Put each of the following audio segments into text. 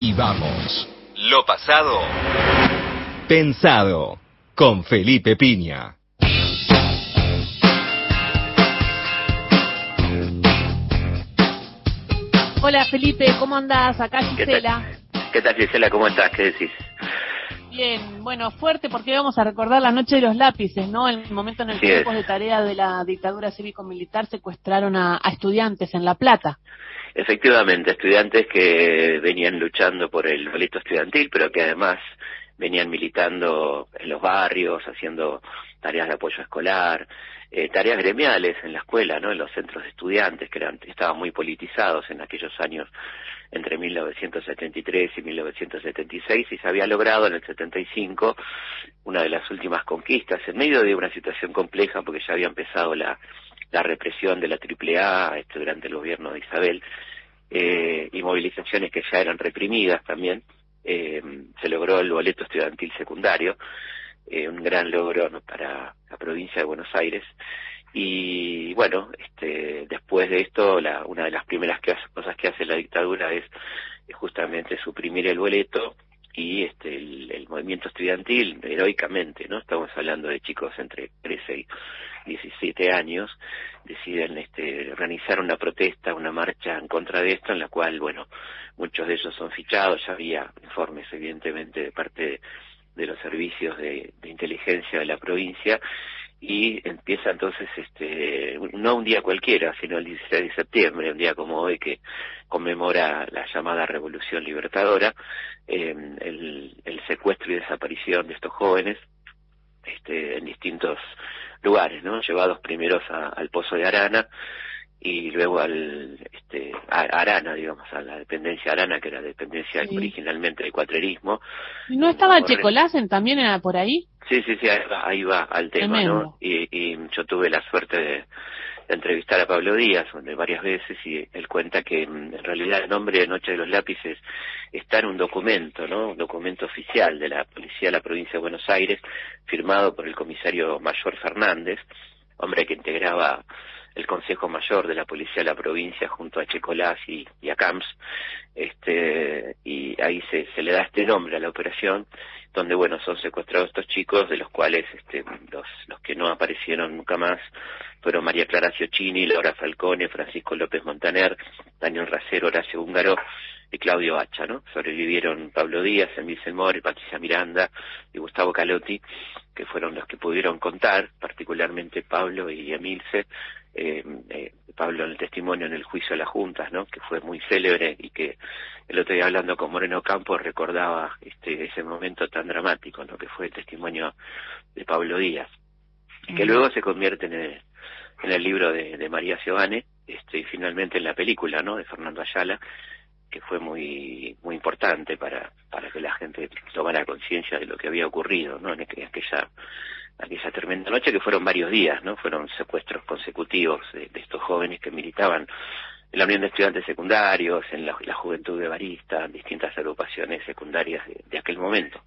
y vamos. Lo pasado. Pensado. Con Felipe Piña. Hola Felipe, ¿cómo andás? Acá Gisela. ¿Qué tal Gisela? ¿Cómo estás? ¿Qué decís? Bien, bueno, fuerte porque vamos a recordar la noche de los lápices, ¿no? El momento en el que grupos de tarea de la dictadura cívico-militar secuestraron a, estudiantes en La Plata. Efectivamente, estudiantes que venían luchando por el boleto estudiantil, pero que además venían militando en los barrios, haciendo tareas de apoyo escolar, eh, tareas gremiales en la escuela, ¿no? En los centros de estudiantes que eran, estaban muy politizados en aquellos años entre 1973 y 1976 y se había logrado en el 75 una de las últimas conquistas en medio de una situación compleja porque ya había empezado la, la represión de la AAA este, durante el gobierno de Isabel eh, y movilizaciones que ya eran reprimidas también. Eh, se logró el boleto estudiantil secundario, eh, un gran logro para la provincia de Buenos Aires y bueno, este, después de esto, la, una de las primeras cosas que hace la dictadura es, justamente suprimir el boleto y este, el, movimiento estudiantil, heroicamente, ¿no? Estamos hablando de chicos entre 13 y 17 años, deciden este, organizar una protesta, una marcha en contra de esto, en la cual, bueno, muchos de ellos son fichados, ya había informes, evidentemente, de parte de, los servicios de inteligencia de la provincia, y empieza entonces este no un día cualquiera sino el 16 de septiembre un día como hoy que conmemora la llamada revolución libertadora em, el, el, secuestro y desaparición de estos jóvenes este en distintos lugares no llevados primeros al pozo de Arana y luego al este a Arana digamos a la dependencia Arana que era dependencia originalmente del cuatrerismo. No estaba Checolasen también era por ahí sí sí sí ahí va, al tema no y, y, yo tuve la suerte de, entrevistar a Pablo Díaz varias veces y él cuenta que mm, en realidad el nombre de Noche de los Lápices está en un documento no un documento oficial de la policía de la provincia de Buenos Aires firmado por el comisario mayor Fernández hombre que integraba el Consejo Mayor de la Policía de la provincia junto a Checolás y, a Camps, este, y ahí se, se le da este nombre a la operación, donde bueno, son secuestrados estos chicos, de los cuales este, los, que no aparecieron nunca más fueron María Clara Ciocchini, Laura Falcone, Francisco López Montaner, Daniel Racero, Horacio Húngaro y Claudio Hacha, ¿no? Sobrevivieron Pablo Díaz, Emil Selmore, Patricia Miranda y Gustavo Calotti, que fueron los que pudieron contar, particularmente Pablo y Emilce, eh, eh, Pablo en el testimonio en el juicio de las juntas, ¿no? que fue muy célebre y que el otro día hablando con Moreno Campos recordaba este ese momento tan dramático, ¿no? que fue el testimonio de Pablo Díaz, que luego se convierte en el, en el libro de, de María Giovanni, este, y finalmente en la película ¿no? de Fernando Ayala, que fue muy muy importante para para que la gente tomara conciencia de lo que había ocurrido no en aquella aquella tremenda noche que fueron varios días, ¿no? Fueron secuestros consecutivos de, estos jóvenes que militaban en la Unión de Estudiantes Secundarios, en la, Juventud de Barista, en distintas agrupaciones secundarias de, aquel momento.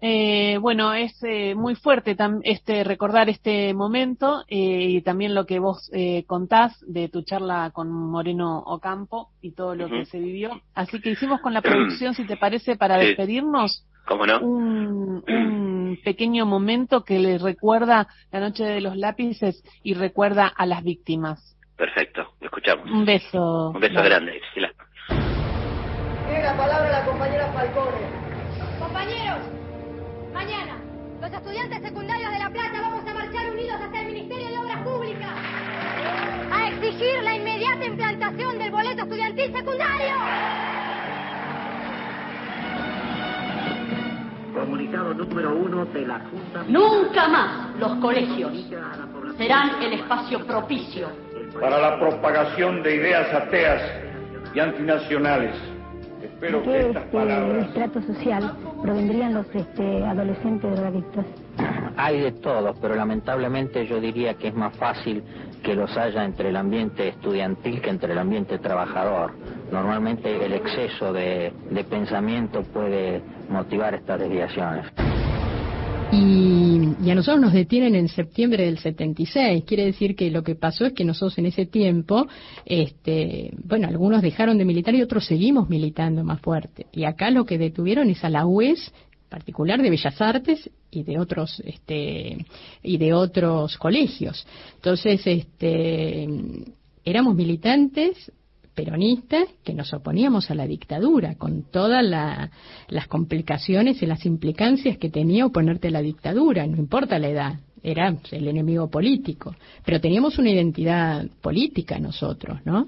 Eh, bueno, es eh, muy fuerte este recordar este momento eh, y también lo que vos eh, contás de tu charla con Moreno Ocampo y todo lo que se vivió. Así que hicimos con la producción, si te parece, para despedirnos, ¿Cómo no? Un, pequeño momento que le recuerda la noche de los lápices y recuerda a las víctimas. Perfecto, lo escuchamos. Un beso. Un beso grande, Gisela. Tiene la palabra la compañera Falcone. Compañeros, mañana los estudiantes secundarios de La Plata vamos a marchar unidos hasta el Ministerio de Obras Públicas a exigir la inmediata implantación del boleto estudiantil secundario. Comunicado número uno de la Junta. Nunca más los colegios serán el espacio propicio para la propagación de ideas ateas y antinacionales. Que estas este, palabras. estrato social provendrían los este, adolescentes drogadictos? Hay de todo, pero lamentablemente yo diría que es más fácil que los haya entre el ambiente estudiantil que entre el ambiente trabajador. Normalmente el exceso de, de pensamiento puede motivar estas desviaciones. Y, y, a nosotros nos detienen en septiembre del 76. Quiere decir que lo que pasó es que nosotros en ese tiempo, este, bueno, algunos dejaron de militar y otros seguimos militando más fuerte. Y acá lo que detuvieron es a la UES particular de Bellas Artes y de otros este y de otros colegios. Entonces, este éramos militantes peronistas que nos oponíamos a la dictadura, con todas las complicaciones y las implicancias que tenía oponerte a la dictadura, no importa la edad, era el enemigo político, pero teníamos una identidad política nosotros, ¿no?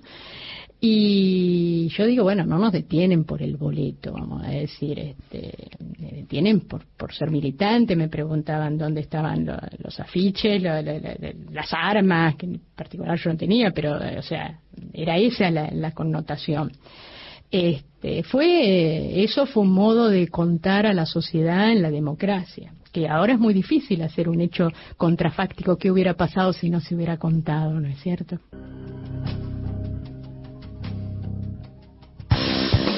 Y yo digo, bueno, no nos detienen por el boleto, vamos a decir, este, me detienen por, por ser militante, me preguntaban dónde estaban los, afiches, las armas, que en particular yo no tenía, pero, o sea, era esa la, connotación. Este, fue, eso fue un modo de contar a la sociedad en la democracia, que ahora es muy difícil hacer un hecho contrafáctico que hubiera pasado si no se hubiera contado, ¿no es cierto?